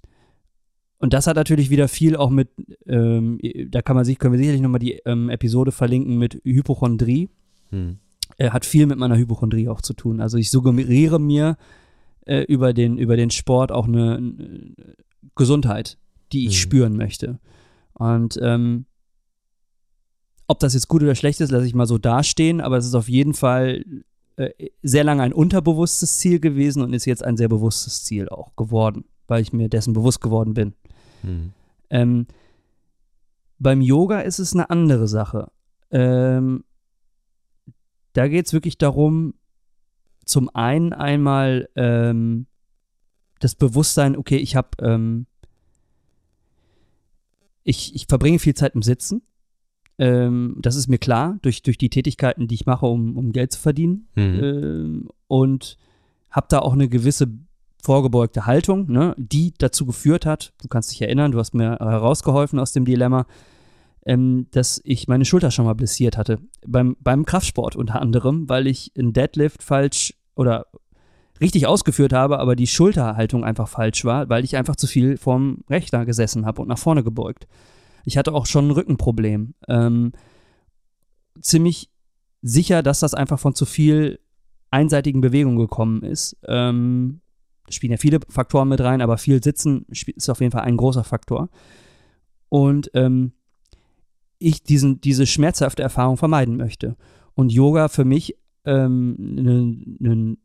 und das hat natürlich wieder viel auch mit, ähm, da kann man sich, können wir sicherlich nochmal die ähm, Episode verlinken mit Hypochondrie Hm. äh, hat viel mit meiner Hypochondrie auch zu tun. Also ich suggeriere mir äh, über, den, über den Sport auch eine, eine Gesundheit, die ich Mhm. spüren möchte. Und ähm, ob das jetzt gut oder schlecht ist, lasse ich mal so dastehen, aber es ist auf jeden Fall äh, sehr lange ein unterbewusstes Ziel gewesen und ist jetzt ein sehr bewusstes Ziel auch geworden, weil ich mir dessen bewusst geworden bin. Hm. Ähm, beim Yoga ist es eine andere Sache. Ähm, da geht es wirklich darum, zum einen einmal ähm, das Bewusstsein, okay, ich habe, ähm, ich, ich verbringe viel Zeit im Sitzen. Ähm, das ist mir klar, durch, durch die Tätigkeiten, die ich mache, um, um Geld zu verdienen Hm. ähm, und habe da auch eine gewisse vorgebeugte Haltung, ne, die dazu geführt hat, du kannst dich erinnern, du hast mir herausgeholfen aus dem Dilemma, ähm, dass ich meine Schulter schon mal blessiert hatte. Beim, beim Kraftsport unter anderem, weil ich einen Deadlift falsch oder richtig ausgeführt habe, aber die Schulterhaltung einfach falsch war, weil ich einfach zu viel vorm Rechner gesessen habe und nach vorne gebeugt. Ich hatte auch schon ein Rückenproblem. Ähm, ziemlich sicher, dass das einfach von zu viel einseitigen Bewegungen gekommen ist. Ähm, spielen ja viele Faktoren mit rein, aber viel Sitzen ist auf jeden Fall ein großer Faktor. Und ähm, ich diesen, diese schmerzhafte Erfahrung vermeiden möchte. Und Yoga für mich ähm, eine ne,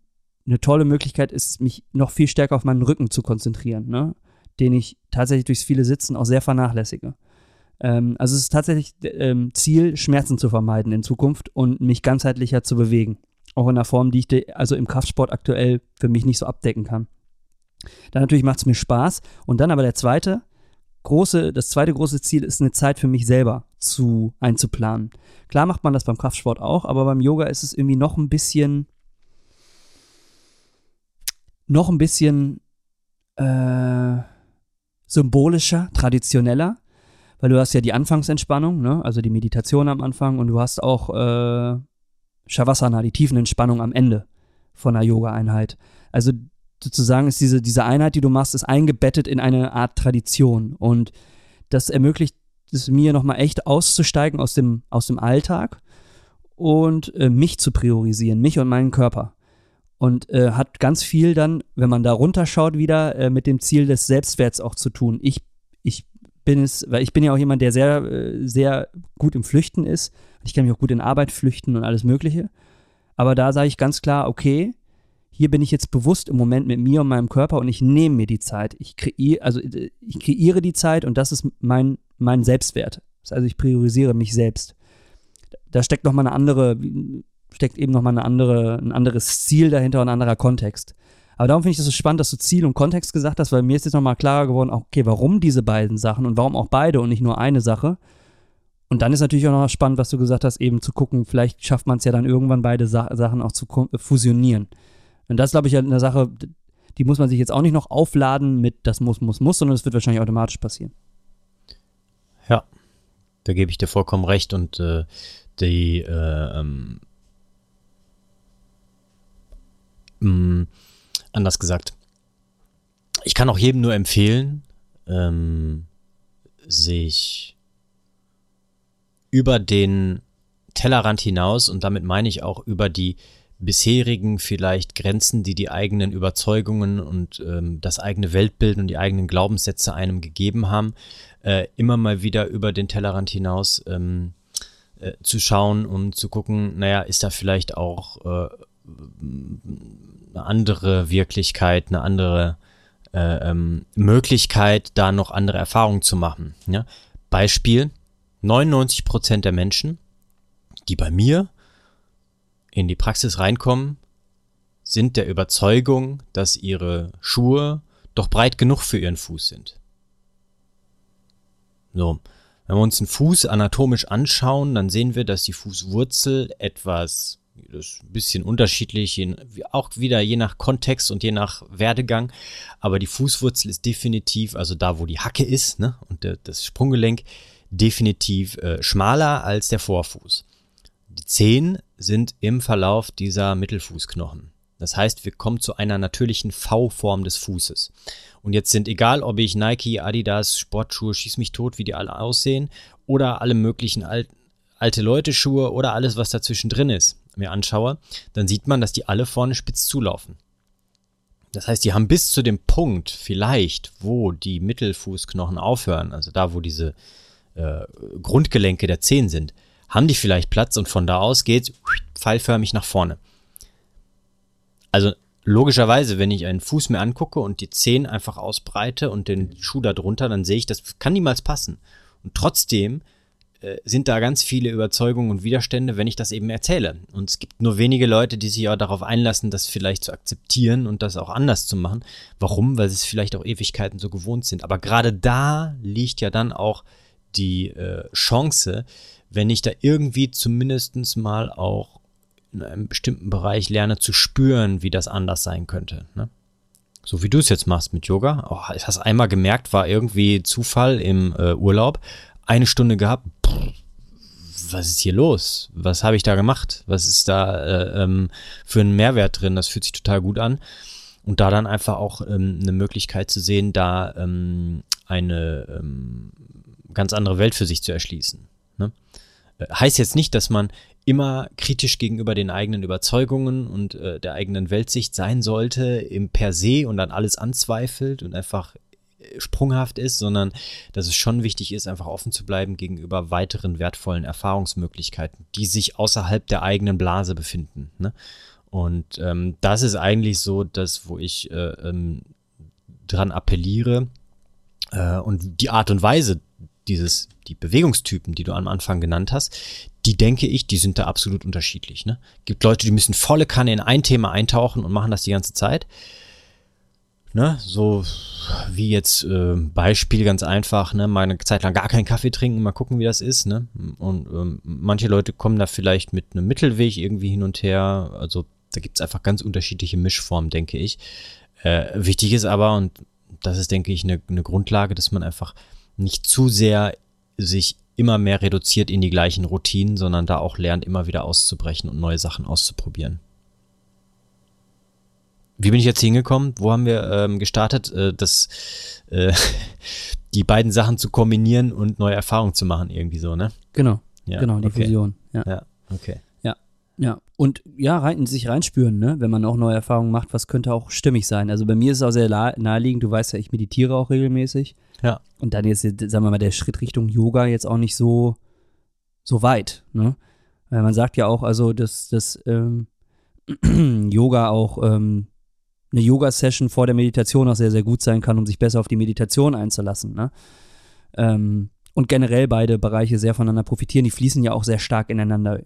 ne tolle Möglichkeit ist, mich noch viel stärker auf meinen Rücken zu konzentrieren, ne? den ich tatsächlich durchs viele Sitzen auch sehr vernachlässige. Ähm, also es ist tatsächlich ähm, Ziel, Schmerzen zu vermeiden in Zukunft und mich ganzheitlicher zu bewegen. Auch in einer Form, die ich also im Kraftsport aktuell für mich nicht so abdecken kann. Dann natürlich macht es mir Spaß. Und dann aber der zweite große, das zweite große Ziel ist eine Zeit für mich selber zu einzuplanen. Klar macht man das beim Kraftsport auch, aber beim Yoga ist es irgendwie noch ein bisschen noch ein bisschen äh, symbolischer, traditioneller, weil du hast ja die Anfangsentspannung, ne? also die Meditation am Anfang und du hast auch äh, Shavasana, die Tiefenentspannung am Ende von einer Yoga-Einheit. Also sozusagen ist diese, diese Einheit, die du machst, ist eingebettet in eine Art Tradition und das ermöglicht es mir nochmal echt auszusteigen aus dem, aus dem Alltag und äh, mich zu priorisieren, mich und meinen Körper. Und äh, hat ganz viel dann, wenn man da runterschaut, wieder äh, mit dem Ziel des Selbstwerts auch zu tun. Ich, bin es, weil ich bin ja auch jemand, der sehr, äh, sehr gut im Flüchten ist. Ich kann mich auch gut in Arbeit flüchten und alles Mögliche. Aber da sage ich ganz klar, okay, hier bin ich jetzt bewusst im Moment mit mir und meinem Körper und ich nehme mir die Zeit. Ich kreiere, also äh, ich kreiere die Zeit und das ist mein, mein Selbstwert. Also ich priorisiere mich selbst. Da steckt nochmal eine andere, steckt eben nochmal eine andere, ein anderes Ziel dahinter und ein anderer Kontext. Aber darum finde ich das so spannend, dass du Ziel und Kontext gesagt hast, weil mir ist jetzt nochmal klarer geworden, okay, warum diese beiden Sachen und warum auch beide und nicht nur eine Sache. Und dann ist natürlich auch noch spannend, was du gesagt hast, eben zu gucken, vielleicht schafft man es ja dann irgendwann beide Sa Sachen auch zu fusionieren. Und das, glaube ich, eine Sache, die muss man sich jetzt auch nicht noch aufladen mit das muss, muss, muss, sondern es wird wahrscheinlich automatisch passieren. Ja, da gebe ich dir vollkommen recht und äh, die äh, ähm, mm, anders gesagt. Ich kann auch jedem nur empfehlen, ähm, sich über den Tellerrand hinaus, und damit meine ich auch über die bisherigen vielleicht Grenzen, die die eigenen Überzeugungen und ähm, das eigene Weltbild und die eigenen Glaubenssätze einem gegeben haben, äh, immer mal wieder über den Tellerrand hinaus ähm, äh, zu schauen und zu gucken, naja, ist da vielleicht auch äh, eine andere Wirklichkeit, eine andere äh, ähm, Möglichkeit, da noch andere Erfahrungen zu machen. Ja? Beispiel, 99 Prozent der Menschen, die bei mir in die Praxis reinkommen, sind der Überzeugung, dass ihre Schuhe doch breit genug für ihren Fuß sind. So, wenn wir uns den Fuß anatomisch anschauen, dann sehen wir, dass die Fußwurzel etwas das ist ein bisschen unterschiedlich, auch wieder je nach Kontext und je nach Werdegang. Aber die Fußwurzel ist definitiv, also da, wo die Hacke ist, ne, und der, das Sprunggelenk, definitiv äh, schmaler als der Vorfuß. Die Zehen sind im Verlauf dieser Mittelfußknochen. Das heißt, wir kommen zu einer natürlichen V-Form des Fußes. Und jetzt sind egal, ob ich Nike, Adidas, Sportschuhe, schieß mich tot, wie die alle aussehen, oder alle möglichen Al alte Leute Schuhe oder alles, was dazwischen drin ist mir anschaue, dann sieht man, dass die alle vorne spitz zulaufen. Das heißt, die haben bis zu dem Punkt vielleicht, wo die Mittelfußknochen aufhören, also da, wo diese äh, Grundgelenke der Zehen sind, haben die vielleicht Platz und von da aus geht's pfeilförmig nach vorne. Also logischerweise, wenn ich einen Fuß mir angucke und die Zehen einfach ausbreite und den Schuh da drunter, dann sehe ich, das kann niemals passen. Und trotzdem sind da ganz viele Überzeugungen und Widerstände, wenn ich das eben erzähle. Und es gibt nur wenige Leute, die sich auch darauf einlassen, das vielleicht zu akzeptieren und das auch anders zu machen. Warum? Weil sie es vielleicht auch Ewigkeiten so gewohnt sind. Aber gerade da liegt ja dann auch die äh, Chance, wenn ich da irgendwie zumindestens mal auch in einem bestimmten Bereich lerne zu spüren, wie das anders sein könnte. Ne? So wie du es jetzt machst mit Yoga. Oh, ich hast einmal gemerkt, war irgendwie Zufall im äh, Urlaub eine Stunde gehabt. was ist hier los? Was habe ich da gemacht? Was ist da äh, ähm, für einen Mehrwert drin? Das fühlt sich total gut an. Und da dann einfach auch ähm, eine Möglichkeit zu sehen, da ähm, eine ähm, ganz andere Welt für sich zu erschließen. Ne? Äh, heißt jetzt nicht, dass man immer kritisch gegenüber den eigenen Überzeugungen und äh, der eigenen Weltsicht sein sollte, im per se und dann alles anzweifelt und einfach sprunghaft ist, sondern dass es schon wichtig ist, einfach offen zu bleiben gegenüber weiteren wertvollen Erfahrungsmöglichkeiten, die sich außerhalb der eigenen Blase befinden. Ne? Und ähm, das ist eigentlich so das, wo ich äh, ähm, dran appelliere. Äh, und die Art und Weise, dieses, die Bewegungstypen, die du am Anfang genannt hast, die denke ich, die sind da absolut unterschiedlich. Ne? Gibt Leute, die müssen volle Kanne in ein Thema eintauchen und machen das die ganze Zeit. Ne, so wie jetzt äh, Beispiel ganz einfach, ne, mal eine Zeit lang gar keinen Kaffee trinken, mal gucken, wie das ist, ne? Und ähm, manche Leute kommen da vielleicht mit einem Mittelweg irgendwie hin und her. Also da gibt's einfach ganz unterschiedliche Mischformen, denke ich. Äh, wichtig ist aber, und das ist, denke ich, eine, eine Grundlage, dass man einfach nicht zu sehr sich immer mehr reduziert in die gleichen Routinen, sondern da auch lernt, immer wieder auszubrechen und neue Sachen auszuprobieren. Wie bin ich jetzt hingekommen? Wo haben wir ähm, gestartet, äh, das, äh, die beiden Sachen zu kombinieren und neue Erfahrungen zu machen, irgendwie so, ne? Genau, Ja, genau, die okay. Fusion. Ja. Ja, okay. Ja, und ja, rein, sich reinspüren, ne? wenn man auch neue Erfahrungen macht, was könnte auch stimmig sein. Also bei mir ist es auch sehr naheliegend, du weißt ja, ich meditiere auch regelmäßig. Ja. Und dann jetzt, sagen wir mal, der Schritt Richtung Yoga jetzt auch nicht so, so weit. Ne? Weil man sagt ja auch, also, dass, dass ähm, Yoga auch ähm, eine Yoga-Session vor der Meditation auch sehr, sehr gut sein kann, um sich besser auf die Meditation einzulassen. Ne? Ähm, und generell beide Bereiche sehr voneinander profitieren. Die fließen ja auch sehr stark ineinander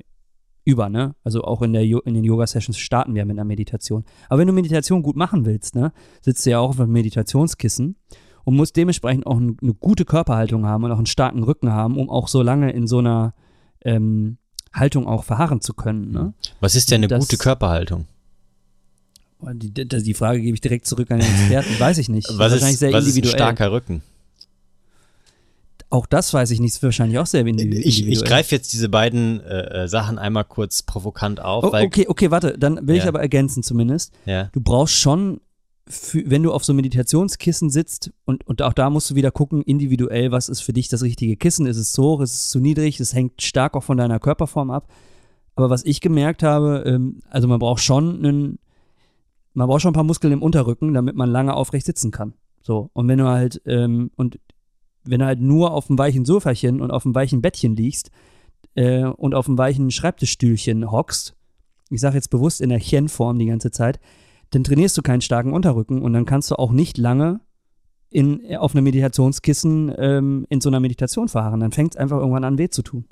über, ne? Also auch in, der Jo- in den Yoga-Sessions starten wir mit einer Meditation. Aber wenn du Meditation gut machen willst, ne, sitzt du ja auch auf einem Meditationskissen und musst dementsprechend auch ein, eine gute Körperhaltung haben und auch einen starken Rücken haben, um auch so lange in so einer ähm, Haltung auch verharren zu können. Ne? Was ist denn eine Das- gute Körperhaltung? Die, die, Frage gebe ich direkt zurück an den Experten, weiß ich nicht. Was ist, sehr was ist ein individuell. starker Rücken? auch das weiß ich nicht, ist wahrscheinlich auch sehr individuell. Ich, ich greife jetzt diese beiden äh, äh, Sachen einmal kurz provokant auf, Oh, okay, okay, warte, dann will ich Ja. aber ergänzen zumindest. ja, du brauchst schon, für, wenn du auf so Meditationskissen sitzt, und, und auch da musst du wieder gucken, individuell, was ist für dich das richtige Kissen? Ist es zu hoch, ist es zu niedrig? Es hängt stark auch von deiner Körperform ab. Aber was ich gemerkt habe, ähm, also man braucht schon einen, man braucht schon ein paar Muskeln im Unterrücken, damit man lange aufrecht sitzen kann. So. Und wenn du halt, ähm, und wenn du halt nur auf dem weichen Sofachen und auf dem weichen Bettchen liegst äh, und auf dem weichen Schreibtischstühlchen hockst, ich sage jetzt bewusst in der Chen-Form die ganze Zeit, dann trainierst du keinen starken Unterrücken und dann kannst du auch nicht lange in, auf einem Meditationskissen ähm, in so einer Meditation verharren. Dann fängt es einfach irgendwann an, weh zu tun.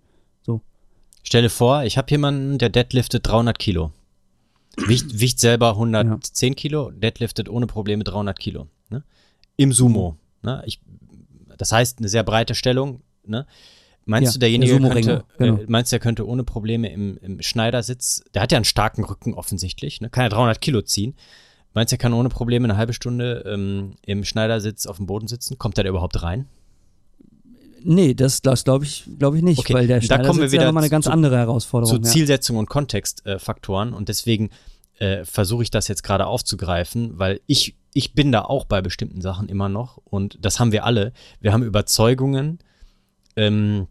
stelle vor, ich habe jemanden, der deadliftet 300 Kilo. Wiegt, wiegt selber 110 Kilo, deadliftet ohne Probleme 300 Kilo. Ne? Im Sumo. Ne? Ich, das heißt, eine sehr breite Stellung. Ne? Meinst Ja, du, derjenige könnte, genau. äh, meinst du, der könnte ohne Probleme im, im Schneidersitz, der hat ja einen starken Rücken offensichtlich, ne? kann ja 300 Kilo ziehen. Meinst du, er kann ohne Probleme eine halbe Stunde ähm, im Schneidersitz auf dem Boden sitzen? Kommt er da überhaupt rein? Nee, das, das glaube ich, glaube ich nicht, Okay, weil der da kommen wir wieder ja nochmal eine ganz zu- andere Herausforderung. zu Zielsetzung und Kontextfaktoren und deswegen äh, versuche ich das jetzt gerade aufzugreifen, weil ich, ich bin da auch bei bestimmten Sachen immer noch und das haben wir alle. Wir haben Überzeugungen, ähm,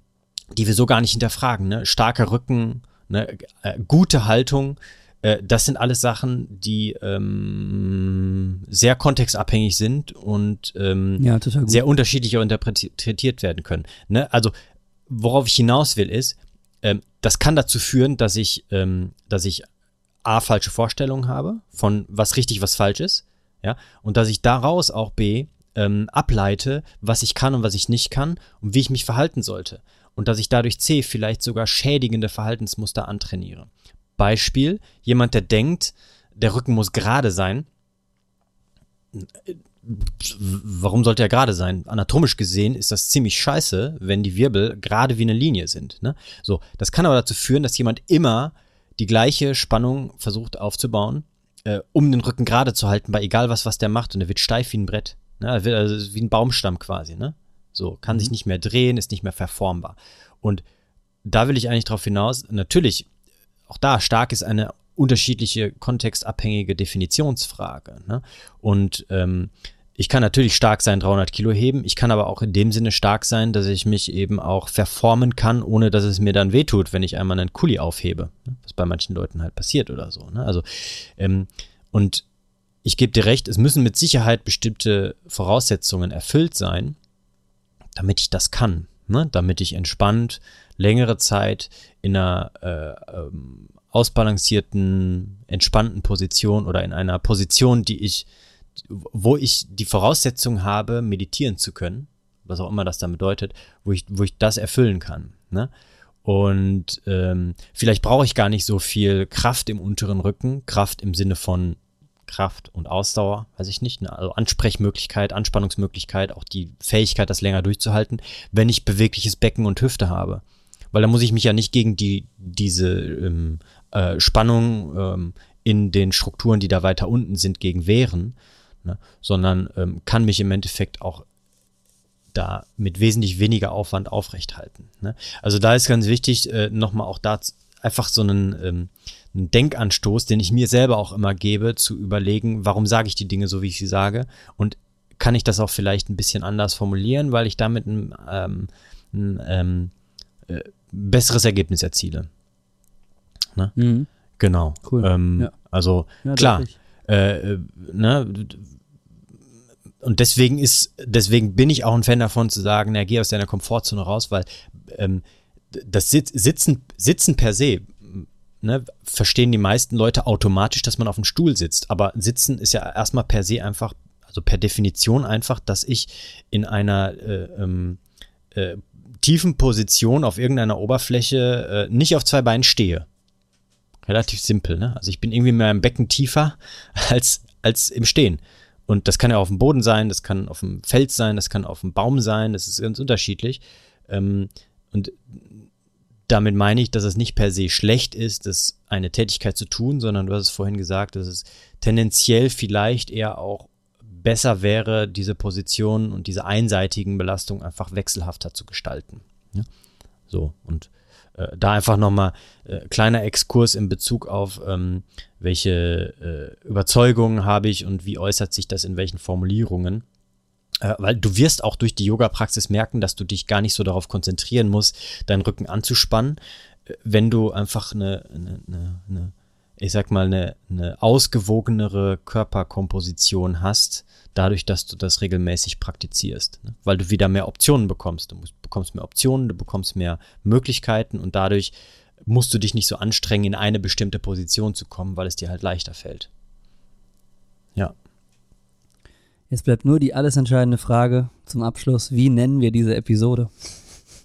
die wir so gar nicht hinterfragen. Ne? Starker Rücken, ne? äh, gute Haltung, äh, das sind alles Sachen, die ähm, sehr kontextabhängig sind und ähm, ja. sehr unterschiedlich auch interpretiert werden können. Ne? Also, worauf ich hinaus will, ist, ähm, das kann dazu führen, dass ich, ähm, dass ich A, falsche Vorstellungen habe von was richtig, was falsch ist, ja, und dass ich daraus auch B, ähm, ableite, was ich kann und was ich nicht kann und wie ich mich verhalten sollte. Und dass ich dadurch C, vielleicht sogar schädigende Verhaltensmuster antrainiere. Beispiel, jemand, der denkt, der Rücken muss gerade sein, warum sollte er gerade sein? Anatomisch gesehen ist das ziemlich scheiße, wenn die Wirbel gerade wie eine Linie sind. Ne? So, das kann aber dazu führen, dass jemand immer die gleiche Spannung versucht aufzubauen, äh, um den Rücken gerade zu halten, bei egal was, was der macht. Und er wird steif wie ein Brett. Ne? Er wird also wie ein Baumstamm quasi. Ne? So, kann sich nicht mehr drehen, ist nicht mehr verformbar. Und da will ich eigentlich drauf hinaus, natürlich, auch da stark ist eine unterschiedliche kontextabhängige Definitionsfrage. Ne? Und ähm, ich kann natürlich stark sein, 300 Kilo heben. Ich kann aber auch in dem Sinne stark sein, dass ich mich eben auch verformen kann, ohne dass es mir dann wehtut, wenn ich einmal einen Kuli aufhebe. ne? Was bei manchen Leuten halt passiert oder so. Ne? Also, ähm, und ich gebe dir recht, es müssen mit Sicherheit bestimmte Voraussetzungen erfüllt sein, damit ich das kann. Ne? Damit ich entspannt längere Zeit in einer äh, ähm, ausbalancierten, entspannten Position oder in einer Position, die ich, wo ich die Voraussetzung habe, meditieren zu können, was auch immer das dann bedeutet, wo ich, wo ich das erfüllen kann. Ne? Und ähm, vielleicht brauche ich gar nicht so viel Kraft im unteren Rücken, Kraft im Sinne von Kraft und Ausdauer, weiß ich nicht, ne? also Ansprechmöglichkeit, Anspannungsmöglichkeit, auch die Fähigkeit, das länger durchzuhalten, wenn ich bewegliches Becken und Hüfte habe. Weil da muss ich mich ja nicht gegen die, diese ähm, äh, Spannung ähm, in den Strukturen, die da weiter unten sind, gegen wehren, ne? sondern ähm, kann mich im Endeffekt auch da mit wesentlich weniger Aufwand aufrecht halten. Ne? Also da ist ganz wichtig, äh, nochmal auch da einfach so einen, ähm, ein Denkanstoß, den ich mir selber auch immer gebe, zu überlegen, warum sage ich die Dinge so, wie ich sie sage und kann ich das auch vielleicht ein bisschen anders formulieren, weil ich damit ein, ähm, ein ähm, äh, besseres Ergebnis erziele. Ne? Mhm. Genau. Cool. Ähm, Ja. Also Ja, klar, äh, äh, ne, und deswegen ist, deswegen bin ich auch ein Fan davon zu sagen, na, geh aus deiner Komfortzone raus, weil ähm, das Sitz, Sitzen, Sitzen per se, ne, verstehen die meisten Leute automatisch, dass man auf dem Stuhl sitzt. Aber Sitzen ist ja erstmal per se einfach, also per Definition einfach, dass ich in einer äh, ähm, äh, tiefen Position auf irgendeiner Oberfläche äh, nicht auf zwei Beinen stehe. Relativ simpel, ne? Also ich bin irgendwie mehr im Becken tiefer als, als im Stehen. Und das kann ja auf dem Boden sein, das kann auf dem Feld sein, das kann auf dem Baum sein, das ist ganz unterschiedlich. Ähm, und damit meine ich, dass es nicht per se schlecht ist, das eine Tätigkeit zu tun, sondern du hast es vorhin gesagt, dass es tendenziell vielleicht eher auch besser wäre, diese Position und diese einseitigen Belastungen einfach wechselhafter zu gestalten. Ja? So, und äh, da einfach nochmal äh, kleiner Exkurs in Bezug auf, ähm, welche äh, Überzeugungen habe ich und wie äußert sich das in welchen Formulierungen. Äh, weil du wirst auch durch die Yoga-Praxis merken, dass du dich gar nicht so darauf konzentrieren musst, deinen Rücken anzuspannen, äh, wenn du einfach eine, eine, eine, ich sag mal, eine, eine ausgewogenere Körperkomposition hast, dadurch, dass du das regelmäßig praktizierst. Ne? Weil du wieder mehr Optionen bekommst. Du bekommst mehr Optionen, du bekommst mehr Möglichkeiten und dadurch musst du dich nicht so anstrengen, in eine bestimmte Position zu kommen, weil es dir halt leichter fällt. Ja. Jetzt bleibt nur die alles entscheidende Frage zum Abschluss. Wie nennen wir diese Episode?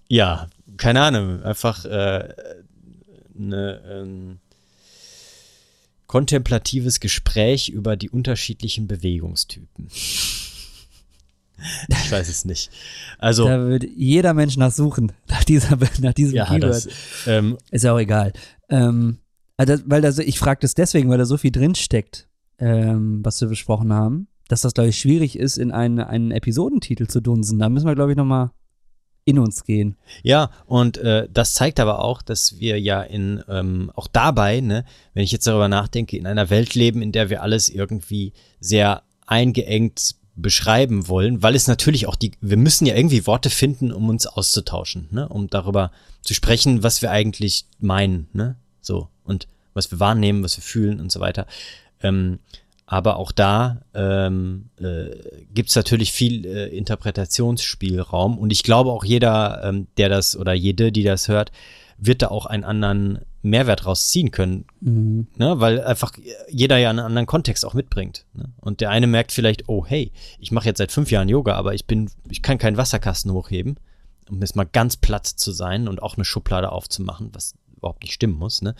Ja, keine Ahnung. Einfach äh, eine, ähm, kontemplatives Gespräch über die unterschiedlichen Bewegungstypen. Ich weiß es nicht. Also, Da wird jeder Mensch nach suchen, nach, dieser, nach diesem ja, Keyword. das, ähm, Ist ja auch egal. Ähm, also, weil da so, ich frage das deswegen, weil da so viel drinsteckt, ähm, was wir besprochen haben, dass das, glaube ich, schwierig ist, in einen, einen Episodentitel zu dunsen. Da müssen wir, glaube ich, nochmal in uns gehen. Ja, und äh, das zeigt aber auch, dass wir ja in, ähm, auch dabei, ne, wenn ich jetzt darüber nachdenke, in einer Welt leben, in der wir alles irgendwie sehr eingeengt beschreiben wollen, weil es natürlich auch die, wir müssen ja irgendwie Worte finden, um uns auszutauschen, ne, um darüber zu sprechen, was wir eigentlich meinen, ne, so, und was wir wahrnehmen, was wir fühlen und so weiter. Ähm, aber auch da ähm, äh, gibt es natürlich viel äh, Interpretationsspielraum und ich glaube auch jeder, ähm, der das oder jede, die das hört, wird da auch einen anderen Mehrwert rausziehen können, Mhm. ne? weil einfach jeder ja einen anderen Kontext auch mitbringt. Ne? Und der eine merkt vielleicht, oh hey, ich mache jetzt seit fünf Jahren Yoga, aber ich bin, ich kann keinen Wasserkasten hochheben, um jetzt mal ganz platt zu sein und auch eine Schublade aufzumachen, was überhaupt nicht stimmen muss. Ne?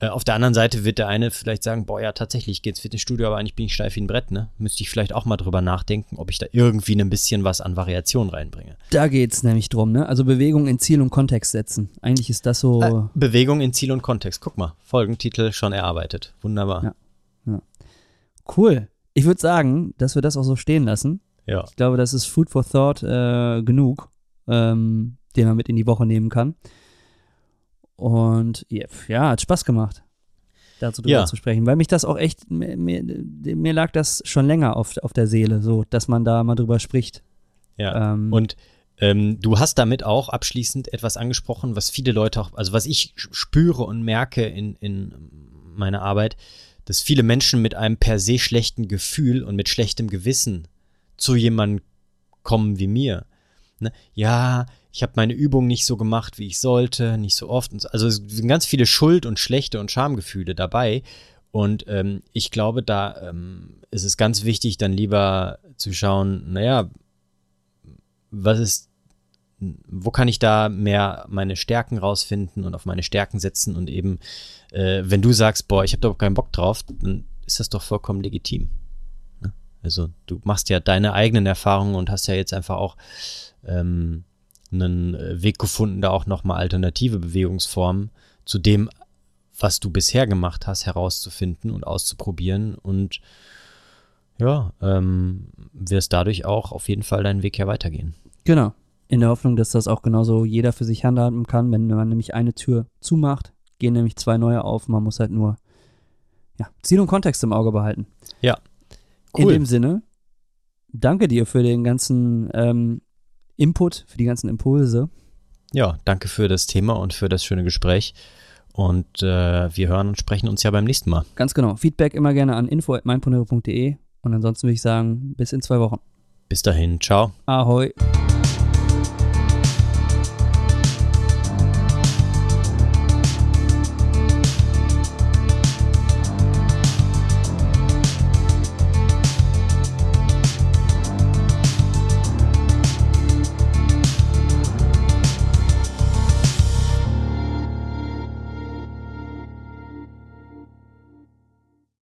Äh, auf der anderen Seite wird der eine vielleicht sagen, boah, ja, tatsächlich, ich gehe ins Fitnessstudio, aber eigentlich bin ich steif wie ein Brett, ne? Müsste ich vielleicht auch mal drüber nachdenken, ob ich da irgendwie ein bisschen was an Variation reinbringe. Da geht's nämlich drum, ne? Also Bewegung in Ziel und Kontext setzen. Eigentlich ist das so. Äh, Bewegung in Ziel und Kontext. Guck mal, Folgentitel schon erarbeitet. Wunderbar. Ja. Cool. Ich würde sagen, dass wir das auch so stehen lassen. Ja. Ich glaube, das ist Food for Thought äh, genug, ähm, den man mit in die Woche nehmen kann. Und ja, hat Spaß gemacht, dazu drüber Ja. zu sprechen, weil mich das auch echt, mir, mir, mir lag das schon länger auf, auf der Seele, so, dass man da mal drüber spricht. Ja. Ähm, Und ähm, du hast damit auch abschließend etwas angesprochen, was viele Leute auch, also was ich spüre und merke in, in meiner Arbeit, dass viele Menschen mit einem per se schlechten Gefühl und mit schlechtem Gewissen zu jemandem kommen wie mir. Ne? Ja, ich habe meine Übung nicht so gemacht, wie ich sollte, nicht so oft. So. Also es sind ganz viele Schuld- und schlechte und Schamgefühle dabei. Und ähm, ich glaube, da ähm, ist es ganz wichtig, dann lieber zu schauen, naja, was ist, wo kann ich da mehr meine Stärken rausfinden und auf meine Stärken setzen und eben, äh, wenn du sagst, boah, ich habe doch keinen Bock drauf, dann ist das doch vollkommen legitim. Also du machst ja deine eigenen Erfahrungen und hast ja jetzt einfach auch ähm, einen äh, Weg gefunden, da auch nochmal alternative Bewegungsformen zu dem, was du bisher gemacht hast, herauszufinden und auszuprobieren und ja, ähm, wirst dadurch auch auf jeden Fall deinen Weg ja weitergehen. Genau. In der Hoffnung, dass das auch genauso jeder für sich handhaben kann. Wenn man nämlich eine Tür zumacht, gehen nämlich zwei neue auf. Man muss halt nur ja, Ziel und Kontext im Auge behalten. Ja. In Cool. dem Sinne, danke dir für den ganzen ähm, Input, für die ganzen Impulse. Ja, danke für das Thema und für das schöne Gespräch. Und äh, wir hören und sprechen uns ja beim nächsten Mal. Ganz genau. Feedback immer gerne an info.meinponero.de und ansonsten würde ich sagen, bis in zwei Wochen. Bis dahin, ciao. Ahoi.